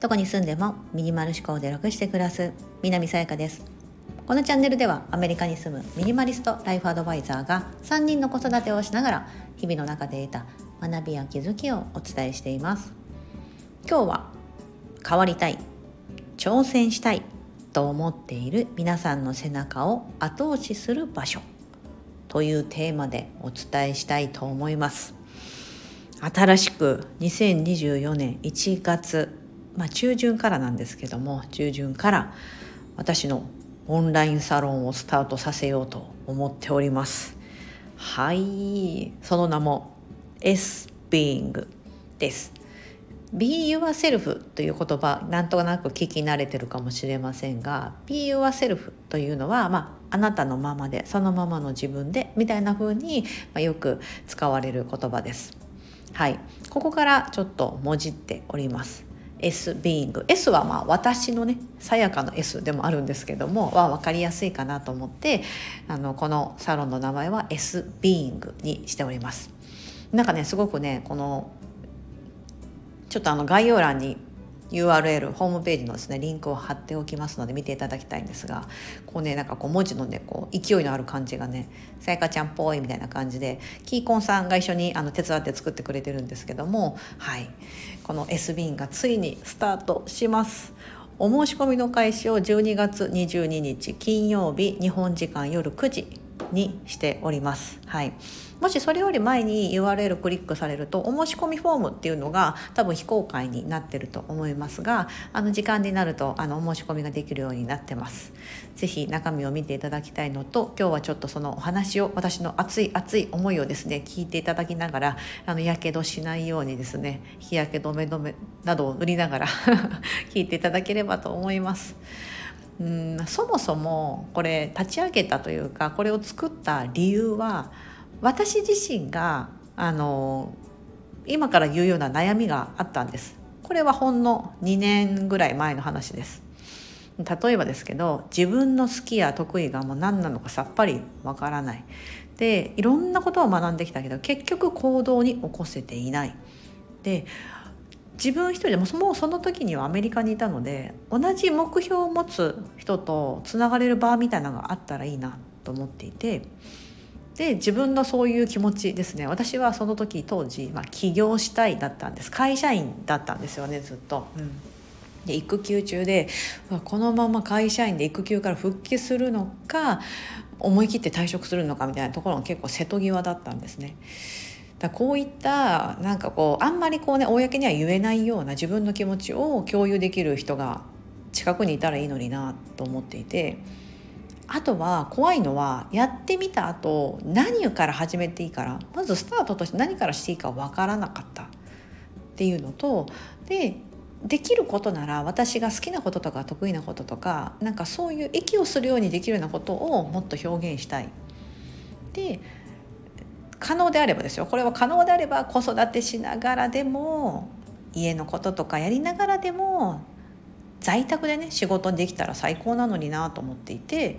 どこに住んでもミニマル思考で楽して暮らす南さやかです。このチャンネルではアメリカに住むミニマリストライフアドバイザーが3人の子育てをしながら日々の中で得た学びや気づきをお伝えしています。今日は変わりたい挑戦したいと思っている皆さんの背中を後押しする場所というテーマでお伝えしたいと思います。新しく2024年1月まあ、中旬からなんですけども中旬から私のオンラインサロンをスタートさせようと思っております。はい。その名も S Being です。Be yourself という言葉なんとなく聞き慣れてるかもしれませんが Be yourself というのは、まあ、あなたのままでそのままの自分でみたいな風に、まあ、よく使われる言葉です。はい。ここからちょっともじっております。S ビーイング S はまあ私のねさやかの S でもあるんですけどもは分かりやすいかなと思ってあのこのサロンの名前は S ビーイングにしております。なんかねすごくねこのちょっとあの概要欄に URL ホームページのですねリンクを貼っておきますので見ていただきたいんですがこうねなんかこう文字のねこう勢いのある感じがねさやかちゃんっぽいみたいな感じでキーコンさんが一緒にあの手伝って作ってくれてるんですけどもはいこの S ビンがついにスタートします。お申し込みの開始を12月22日金曜日日本時間夜9時にしております。はい。もしそれより前に URL クリックされるとお申し込みフォームっていうのが多分非公開になってると思いますがあの時間になるとあのお申し込みができるようになってます。ぜひ中身を見ていただきたいのと今日はちょっとそのお話を私の熱い熱い思いをですね聞いていただきながらあのやけどしないようにですね日焼け止め止めなどを塗りながら 聞いていただければと思います。うんそもそもこれ立ち上げたというかこれを作った理由は私自身があの今から言うような悩みがあったんです。これはほんの2年ぐらい前の話です。例えばですけど自分の好きや得意がもう何なのかさっぱりわからない。でいろんなことを学んできたけど結局行動に起こせていない。で自分一人でももうその時にはアメリカにいたので同じ目標を持つ人とつながれる場みたいなのがあったらいいなと思っていてで自分のそういう気持ちですね私はその時当時、まあ、起業したいだったんです会社員だったんですよねずっと。うんで育休中でこのまま会社員で育休から復帰するのか思い切って退職するのかみたいなところが結構瀬戸際だったんですね。だこういったなんかこうあんまりこうね公には言えないような自分の気持ちを共有できる人が近くにいたらいいのになと思っていてあとは怖いのはやってみた後何から始めていいからまずスタートとして何からしていいか分からなかったっていうのとでできることなら私が好きなこととか得意なこととかなんかそういう息をするようにできるようなことをもっと表現したい。で可能であればですよ。これは可能であれば子育てしながらでも家のこととかやりながらでも在宅でね仕事できたら最高なのになと思っていて。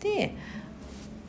で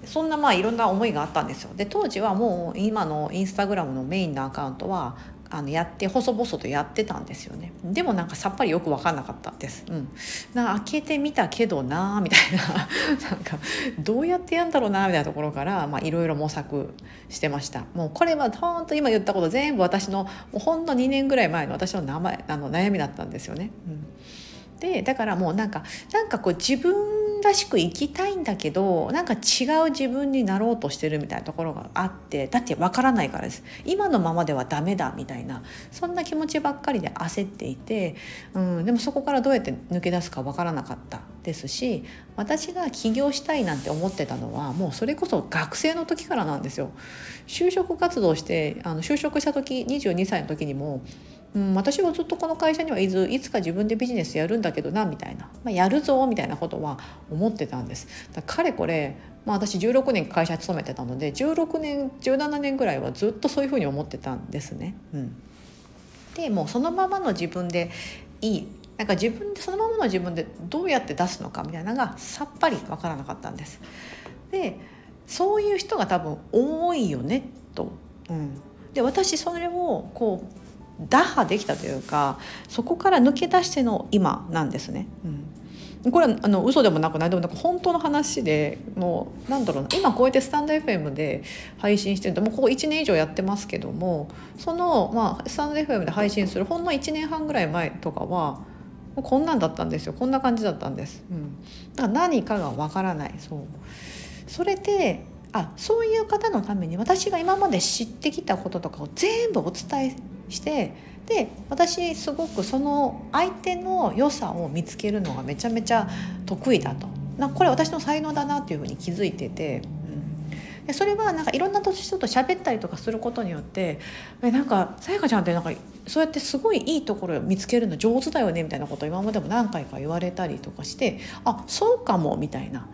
そんなまあいろんな思いがあったんですよ。で当時はもう今のインスタグラムのメインのアカウントはあのやって細々とやってたんですよね。でもなんかさっぱりよく分かんなかったです、うん、なんか開けてみたけどなみたいな。なんかどうやってやんだろうなみたいなところからいろいろ模索してました。もうこれは本当今言ったこと全部私のもうほんの2年ぐらい前の私の名前あの悩みだったんですよね、うん、でだからもうなんかなんかこう自分らしく生きたいんだけどなんか違う自分になろうとしてるみたいなところがあってだってわからないからです今のままではダメだみたいなそんな気持ちばっかりで焦っていて、うん、でもそこからどうやって抜け出すかわからなかったですし私が起業したいなんて思ってたのはもうそれこそ学生の時からなんですよ。就職活動してあの就職した時22歳の時にもうん、私はずっとこの会社にはいずいつか自分でビジネスやるんだけどなみたいな、まあ、やるぞみたいなことは思ってたんです。だかれこれ、まあ、私16年会社勤めてたので16年17年ぐらいはずっとそういうふうに思ってたんですね。うん、でもうそのままの自分でいい。なんか自分でそのままの自分でどうやって出すのかみたいなのがさっぱり分からなかったんです。でそういう人が多分多いよねと、うん、で私それをこう打破できたというかそこから抜け出しての今なんですね。うん。これはあの嘘でもなくないでもなんか本当の話でもうなんだろうな今こうやってスタンド FM で配信してるともうここ1年以上やってますけどもその、まあ、スタンド FM で配信するほんの1年半ぐらい前とかはこんなんだったんですよ。こんな感じだったんです。うん、だから何かがわからない。そう。それであそういう方のために私が今まで知ってきたこととかを全部お伝えしてで私すごくその相手の良さを見つけるのがめちゃめちゃ得意だとなこれ私の才能だなっていうふうに気づいてて。でそれはなんかいろんな人と喋ったりとかすることによってえなんかさやかちゃんってなんかそうやってすごいいいところを見つけるの上手だよねみたいなことを今までも何回か言われたりとかしてあそうかもみたいな。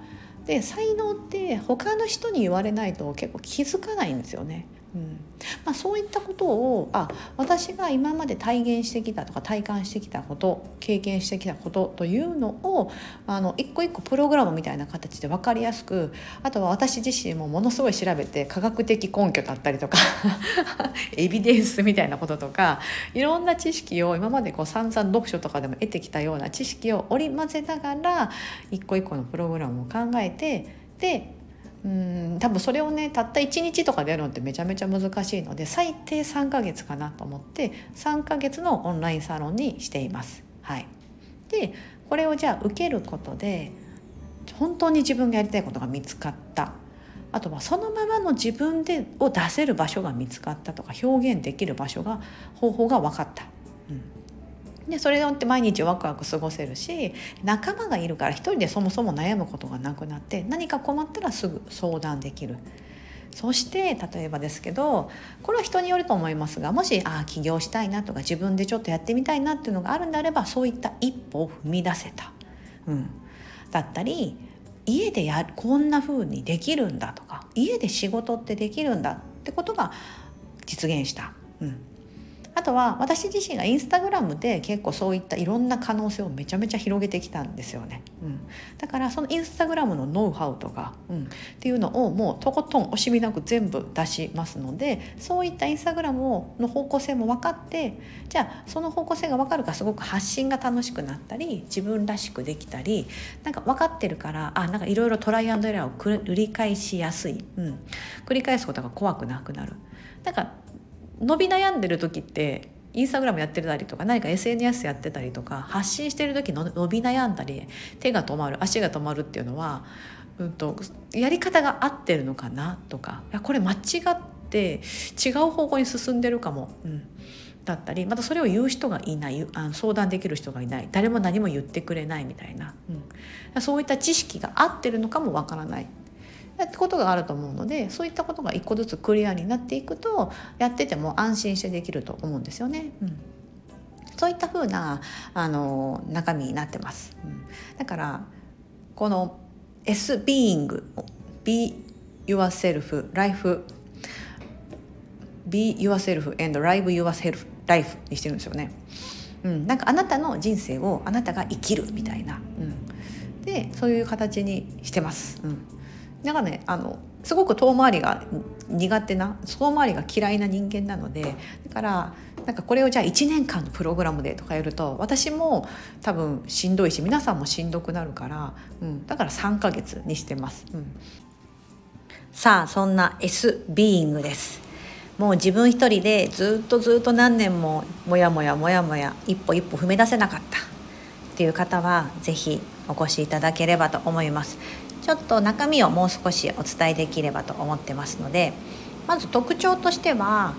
で才能って他の人に言われないと結構気づかないんですよね。うん。まあ、そういったことをあ私が今まで体現してきたとか体感してきたこと経験してきたことというのをあの一個一個プログラムみたいな形で分かりやすくあとは私自身もものすごい調べて科学的根拠だったりとか エビデンスみたいなこととかいろんな知識を今までこう散々読書とかでも得てきたような知識を織り交ぜながら一個一個のプログラムを考えてでうん多分それをねたった1日とかでやるのってめちゃめちゃ難しいので最低3ヶ月かなと思って3ヶ月のオンラインサロンにしています。はい、でこれをじゃあ受けることで本当に自分がやりたいことが見つかったあとはそのままの自分でを出せる場所が見つかったとか表現できる場所が方法が分かった。でそれによって毎日ワクワク過ごせるし仲間がいるから一人でそもそも悩むことがなくなって何か困ったらすぐ相談できる。そして例えばですけどこれは人によると思いますがもしあ起業したいなとか自分でちょっとやってみたいなっていうのがあるんであればそういった一歩を踏み出せた、うん、だったり家でやこんな風にできるんだとか家で仕事ってできるんだってことが実現した。うんあとは私自身がインスタグラムで結構そういったいろんな可能性をめちゃめちゃ広げてきたんですよね、うん、だからそのインスタグラムのノウハウとか、うん、っていうのをもうとことん惜しみなく全部出しますのでそういったインスタグラムの方向性も分かってじゃあその方向性が分かるからすごく発信が楽しくなったり自分らしくできたりなんか分かってるからあなんかいろいろトライアンドエラーを繰り返しやすい、うん、繰り返すことが怖くなくなる。なんか伸び悩んでる時ってインスタグラムやってたりとか何か SNS やってたりとか発信してる時の伸び悩んだり手が止まる足が止まるっていうのは、うんと、やり方が合ってるのかなとかいやこれ間違って違う方向に進んでるかも、うん、だったりまたそれを言う人がいないあの相談できる人がいない誰も何も言ってくれないみたいな、うん、そういった知識が合ってるのかもわからない。ってことがあると思うのでそういったことが一個ずつクリアになっていくとやってても安心してできると思うんですよね。うんそういった風なあの中身になってます。うん、だからこの S being be yourself life be yourself and live yourself life にしてるんですよね。うん、なんかあなたの人生をあなたが生きるみたいな、うん、でそういう形にしてます。うんなんかねあのすごく遠回りが苦手な遠回りが嫌いな人間なのでだからなんかこれをじゃあ1年間のプログラムでとかやると私も多分しんどいし皆さんもしんどくなるから、うん、だから3ヶ月にしてます。うん、さあそんな S ビーイングです。もう自分一人でずっとずっと何年ももやもやもやもや一歩一歩踏み出せなかったっていう方は是非お越しいただければと思いますちょっと中身をもう少しお伝えできればと思ってますのでまず特徴としては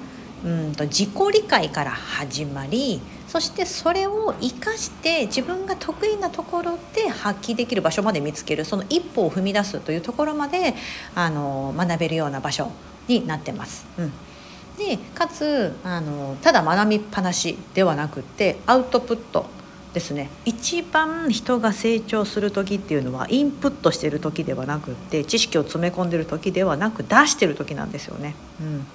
うんと自己理解から始まりそしてそれを生かして自分が得意なところで発揮できる場所まで見つけるその一歩を踏み出すというところまであの学べるような場所になってます。うんでかつあのただ学びっぱなしではなくってアウトプットですね。一番人が成長する時っていうのはインプットしてる時ではなくって知識を詰め込んでる時ではなく出してる時なんですよね。うん。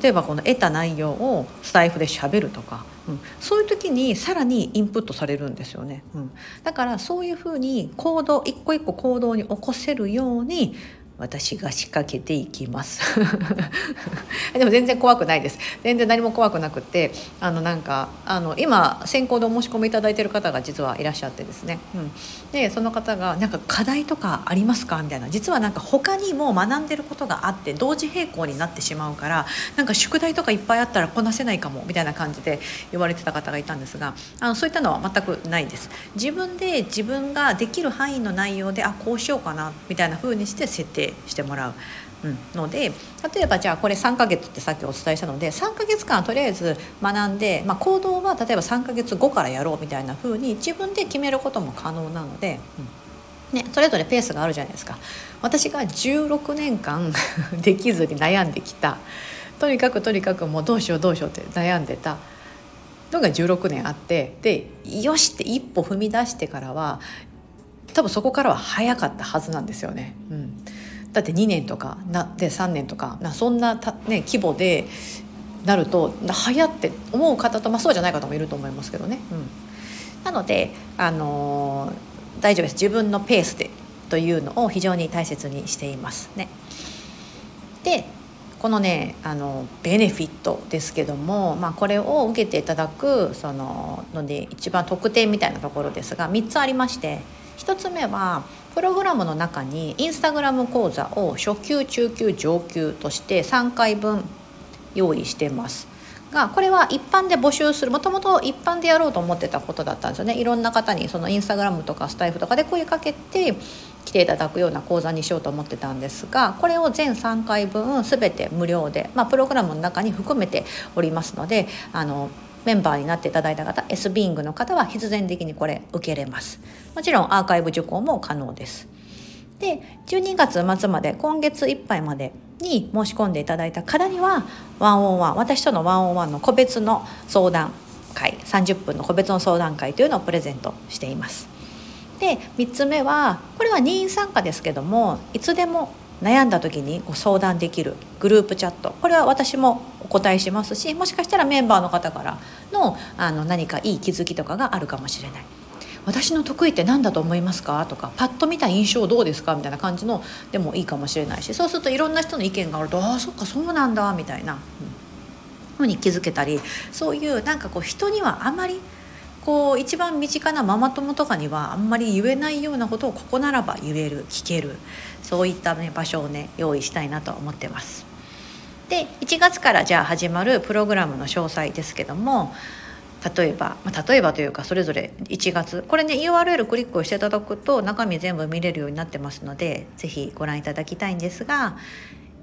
例えばこの得た内容をスタイフでしゃべるとか、うん、そういう時にさらにインプットされるんですよね、うん、だからそういうふうに行動一個一個行動に起こせるように私が仕掛けていきます。でも全然怖くないです。全然何も怖くなくてあのなんかあの今先行でお申し込みいただいてる方が実はいらっしゃってですね、うん、でその方が「なんか課題とかありますか?」みたいな。実はなんか他にも学んでることがあって同時並行になってしまうからなんか宿題とかいっぱいあったらこなせないかもみたいな感じで言われてた方がいたんですがあのそういったのは全くないです。自分で自分ができる範囲の内容であこうしようかなみたいな風にして設定定してもらう。うん、ので例えばじゃあこれ3ヶ月ってさっきお伝えしたので3ヶ月間とりあえず学んで、まあ、行動は例えば3ヶ月後からやろうみたいな風に自分で決めることも可能なので、うんね、それぞれペースがあるじゃないですか。私が16年間 できずに悩んできたとにかくとにかくもうどうしようどうしようって悩んでたのが16年あってでよしって一歩踏み出してからは多分そこからは早かったはずなんですよね。うん、だって2年とかなで3年とかなそんなた、ね、規模でなると早って思う方と、まあ、そうじゃない方もいると思いますけどね。うん、なので、あのー、大丈夫です自分のペースでというのを非常に大切にしていますね。でこのねあのベネフィットですけども、まあ、これを受けていただくそのので一番特典みたいなところですが3つありまして1つ目はプログラムの中にインスタグラム講座を初級中級上級として3回分用意してます。がこれは一般で募集するもともと一般でやろうと思ってたことだったんですよね。いろんな方にそのインスタグラムとかスタイフとかで声かけて来ていただくような講座にしようと思ってたんですがこれを全3回分全て無料で、まあ、プログラムの中に含めておりますのであのメンバーになっていただいた方 S ビングの方は必然的にこれ受けれます。もちろんアーカイブ受講も可能です。で12月末まで今月いっぱいまでに申し込んでいただいた方にはワンオンワン私とのワンオンワンの個別の相談会30分の個別の相談会というのをプレゼントしています。で3つ目はこれは任意参加ですけどもいつでも悩んだ時にご相談できるグループチャット。これは私もお答えしますしもしかしたらメンバーの方からのあの何かいい気づきとかがあるかもしれない。私の得意って何だと思いますか？とかパッと見た印象どうですか？みたいな感じのでもいいかもしれないしそうするといろんな人の意見があるとああそっかそうなんだみたいな、ふうに気づけたりそういうなんかこう人にはあまりこう一番身近なママ友とかにはあんまり言えないようなことをここならば言える聞けるそういった、ね、場所をね用意したいなと思ってます。で1月からじゃあ始まるプログラムの詳細ですけども例えば、まあ、例えばというかそれぞれ1月これね URL クリックをしていただくと中身全部見れるようになってますので是非ご覧いただきたいんですが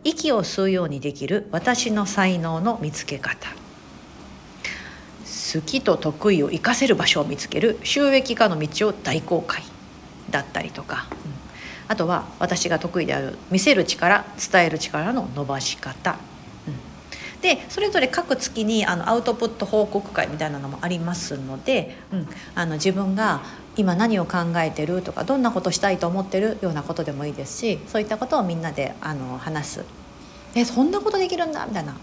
息を吸うようにできる私の才能の見つけ方好きと得意を活かせる場所を見つける収益化の道を大公開だったりとか、うん、あとは私が得意である見せる力伝える力の伸ばし方。うん。でそれぞれ各月にあのアウトプット報告会みたいなのもありますので、うん、あの自分が今何を考えてるとかどんなことしたいと思ってるようなことでもいいですしそういったことをみんなであの話す。えそんなことできるんだみたいな。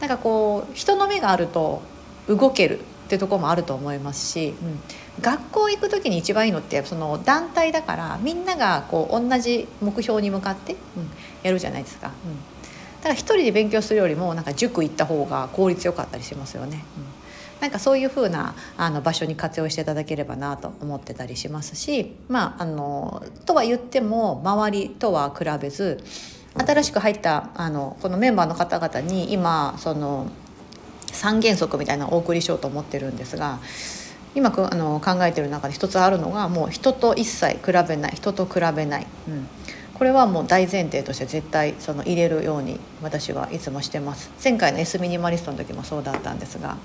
なんかこう人の目があると動けるってとこもあると思いますし、うん、学校行く時に一番いいのってその団体だからみんながこう同じ目標に向かって、うん、やるじゃないですか。うんだから一人で勉強するよりもなんか塾行った方が効率よかったりしますよね。うん、なんかそういう風なあな場所に活用していただければなと思ってたりしますしまああのとは言っても周りとは比べず新しく入ったあのこのメンバーの方々に今その三原則みたいなのをお送りしようと思ってるんですが今あの考えてる中で一つあるのがもう人と一切比べない人と比べない、うん、これはもう大前提として絶対その入れるように私はいつもしてます。前回の S ミニマリストの時もそうだったんですが、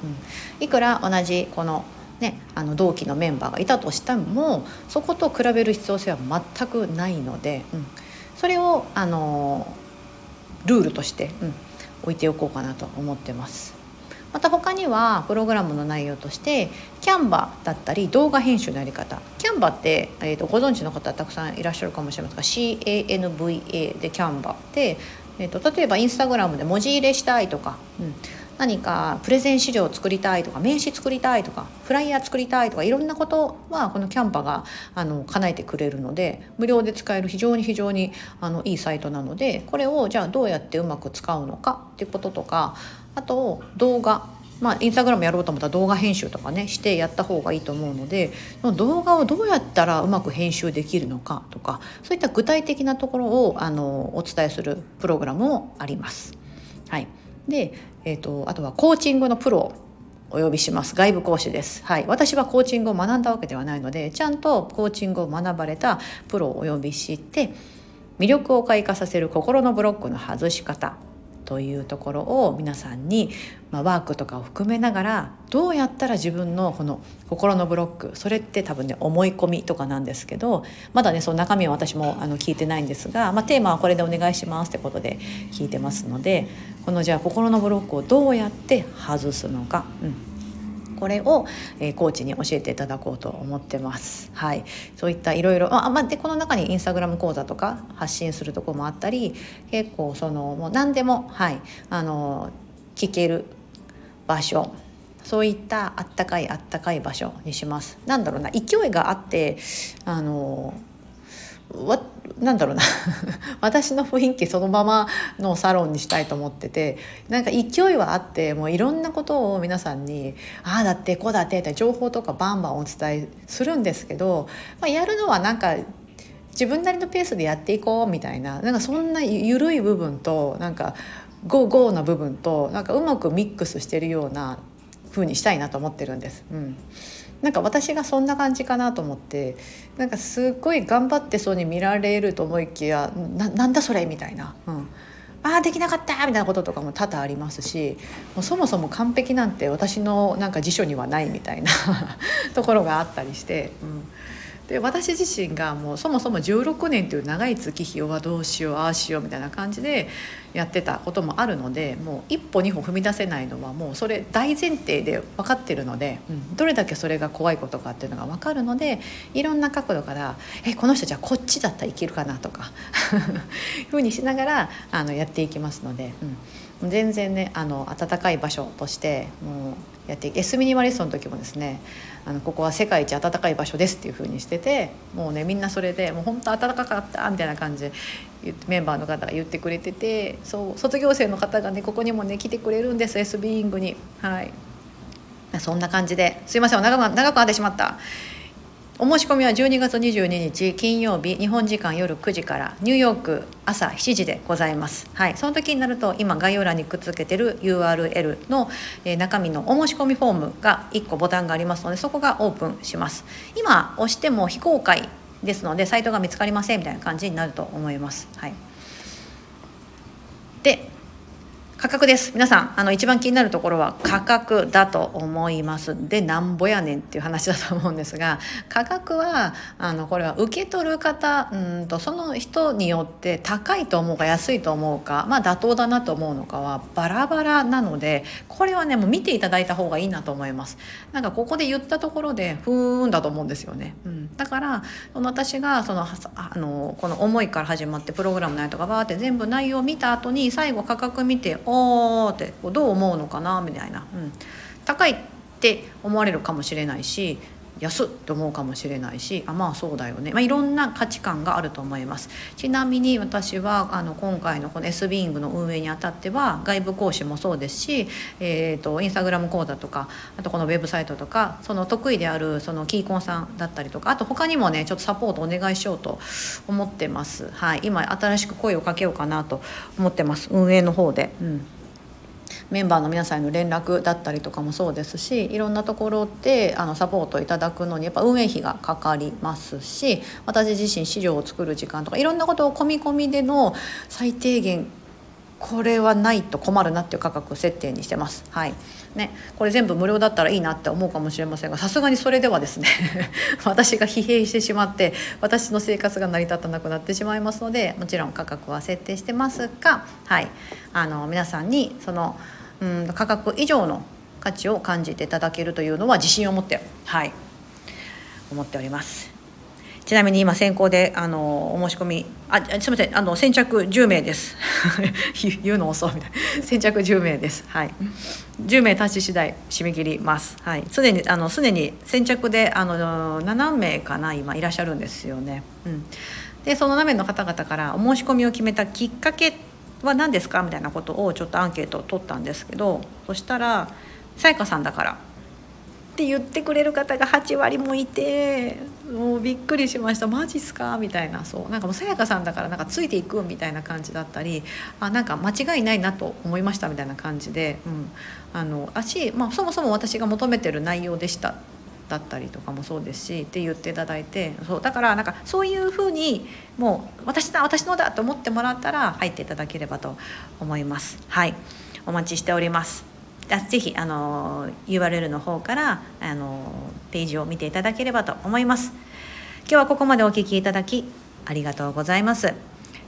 うん、いくら同じこのね、あの同期のメンバーがいたとしてもそこと比べる必要性は全くないので、うん、それをあのルールとして、うん、置いておこうかなと思ってます。また他にはプログラムの内容としてキャンバだったり動画編集のやり方。キャンバって、えーと、ご存知の方たくさんいらっしゃるかもしれませんが CANVA でキャンバで、えーと、例えばインスタグラムで文字入れしたいとか、うん、何かプレゼン資料を作りたいとか名刺作りたいとかフライヤー作りたいとかいろんなことはこのキャンパがあの叶えてくれるので無料で使える非常に非常にあのいいサイトなのでこれをじゃあどうやってうまく使うのかっていうこととかあと動画。まあ、インスタグラムやろうと思ったら動画編集とかねしてやった方がいいと思うので動画をどうやったらうまく編集できるのかとかそういった具体的なところをあのお伝えするプログラムもあります。はい、で、えーと、あとはコーチングのプロお呼びします。外部講師です、はい、私はコーチングを学んだわけではないのでちゃんとコーチングを学ばれたプロをお呼びして魅力を開花させる心のブロックの外し方。というところを皆さんに、まあ、ワークとかを含めながらどうやったら自分のこの心のブロックそれって多分ね思い込みとかなんですけどまだねその中身は私もあの聞いてないんですが、まあ、テーマはこれでお願いしますってことで聞いてますのでこのじゃあ心のブロックをどうやって外すのか。うんこれを、えー、コーチに教えていただこうと思ってます。はい、そういったいろいろあ、まあ、でこの中にインスタグラム講座とか発信するとこもあったり結構そのもう何でも、はい、あの聞ける場所そういったあったかいあったかい場所にします。なんだろうな勢いがあってあのわなんだろうな 私の雰囲気そのままのサロンにしたいと思っててなんか勢いはあってもういろんなことを皆さんに「ああだってこうだって」って情報とかバンバンお伝えするんですけど、まあ、やるのはなんか自分なりのペースでやっていこうみたいななんかそんな緩い部分となんかゴーゴーな部分となんかうまくミックスしてるような風にしたいなと思ってるんです。うんなんか私がそんな感じかなと思ってなんかすっごい頑張ってそうに見られると思いきやなんだそれみたいな。うんああできなかったみたいなこととかも多々ありますしもうそもそも完璧なんて私のなんか辞書にはないみたいな ところがあったりして、うん、で私自身がもうそもそも16年という長い月日はどうしようああしようみたいな感じでやってたこともあるのでもう一歩二歩踏み出せないのはもうそれ大前提で分かってるので、うん、どれだけそれが怖いことかっていうのが分かるのでいろんな角度から「えこの人じゃあこっちだったらいけるかな」とか ふうにしながらあのやっていきますので。うん全然ねあの暖かい場所としてもうやってエスミニマリストの時もですねあのここは世界一暖かい場所ですっていう風にしててもうねみんなそれでもう本当暖かかったみたいな感じでメンバーの方が言ってくれててそう卒業生の方がねここにもね来てくれるんです S ビーイングに。はい。そんな感じですいません長く長くなってしまった。お申し込みは12月22日金曜日日本時間夜9時からニューヨーク朝7時でございます。はい、その時になると今概要欄にくっつけてる URL の、え中身のお申し込みフォームが1個ボタンがありますのでそこがオープンします。今押しても非公開ですのでサイトが見つかりませんみたいな感じになると思います。はい、で価格です。皆さんあの一番気になるところは価格だと思います。でなんぼやねんっていう話だと思うんですが価格はあのこれは受け取る方うんとその人によって高いと思うか安いと思うかまあ妥当だなと思うのかはバラバラなのでこれはねもう見ていただいた方がいいなと思います。なんかここで言ったところでふーんだと思うんですよね、うん、だからその私がそのあのこの思いから始まってプログラムのやとかバーって全部内容を見た後に最後価格見ておおーってどう思うのかなみたいな、うん、高いって思われるかもしれないし安って思うかもしれないしあまあそうだよね、まあ、いろんな価値観があると思います。ちなみに私はあの今回のこの S ビーイングの運営にあたっては外部講師もそうですし、えーと、インスタグラム講座とかあとこのウェブサイトとかその得意であるそのキーコンさんだったりとかあと他にもねちょっとサポートお願いしようと思ってます、はい、今新しく声をかけようかなと思ってます。運営の方で。うん。メンバーの皆さんへの連絡だったりとかもそうですしいろんなところであのサポートいただくのにやっぱ運営費がかかりますし私自身資料を作る時間とかいろんなことを込み込みでの最低限これはないと困るなっていう価格設定にしてます。はい。ね、これ全部無料だったらいいなって思うかもしれませんがさすがにそれではですね 私が疲弊してしまって私の生活が成り立たなくなってしまいますのでもちろん価格は設定してますが、はい、あの皆さんにそのうん価格以上の価値を感じていただけるというのは自信を持ってはい思っております。ちなみに今先行であのお申し込みあすみませんあの先着10名です。言うの遅いみたい。な先着10名です。はい。10名達し次第締め切ります。はい。すでにあのすでに先着であの7名かな今いらっしゃるんですよね。うん。でその7名の方々からお申し込みを決めたきっかけは何ですか？みたいなことをちょっとアンケートを取ったんですけどそしたら「さやかさんだから」って言ってくれる方が8割もいてもうびっくりしました。マジっすか？みたいな。そう。なんかもうさやかさんだからなんかついていくみたいな感じだったりあなんか間違いないなと思いましたみたいな感じで、うん、あのあし、まあ、そもそも私が求めてる内容でした。だったりとかもそうですしって言っていただいてそうだからなんかそういうふうにもう私だ私のだと思ってもらったら入っていただければと思います。はい。お待ちしております。ぜひあの URL の方からあのページを見ていただければと思います。今日はここまでお聞きいただきありがとうございます。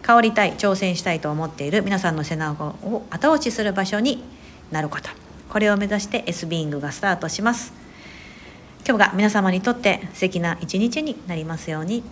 香りたい挑戦したいと思っている皆さんの背中を後押しする場所になること。これを目指して S ビーイングがスタートします。今日が皆様にとって素敵な一日になりますように。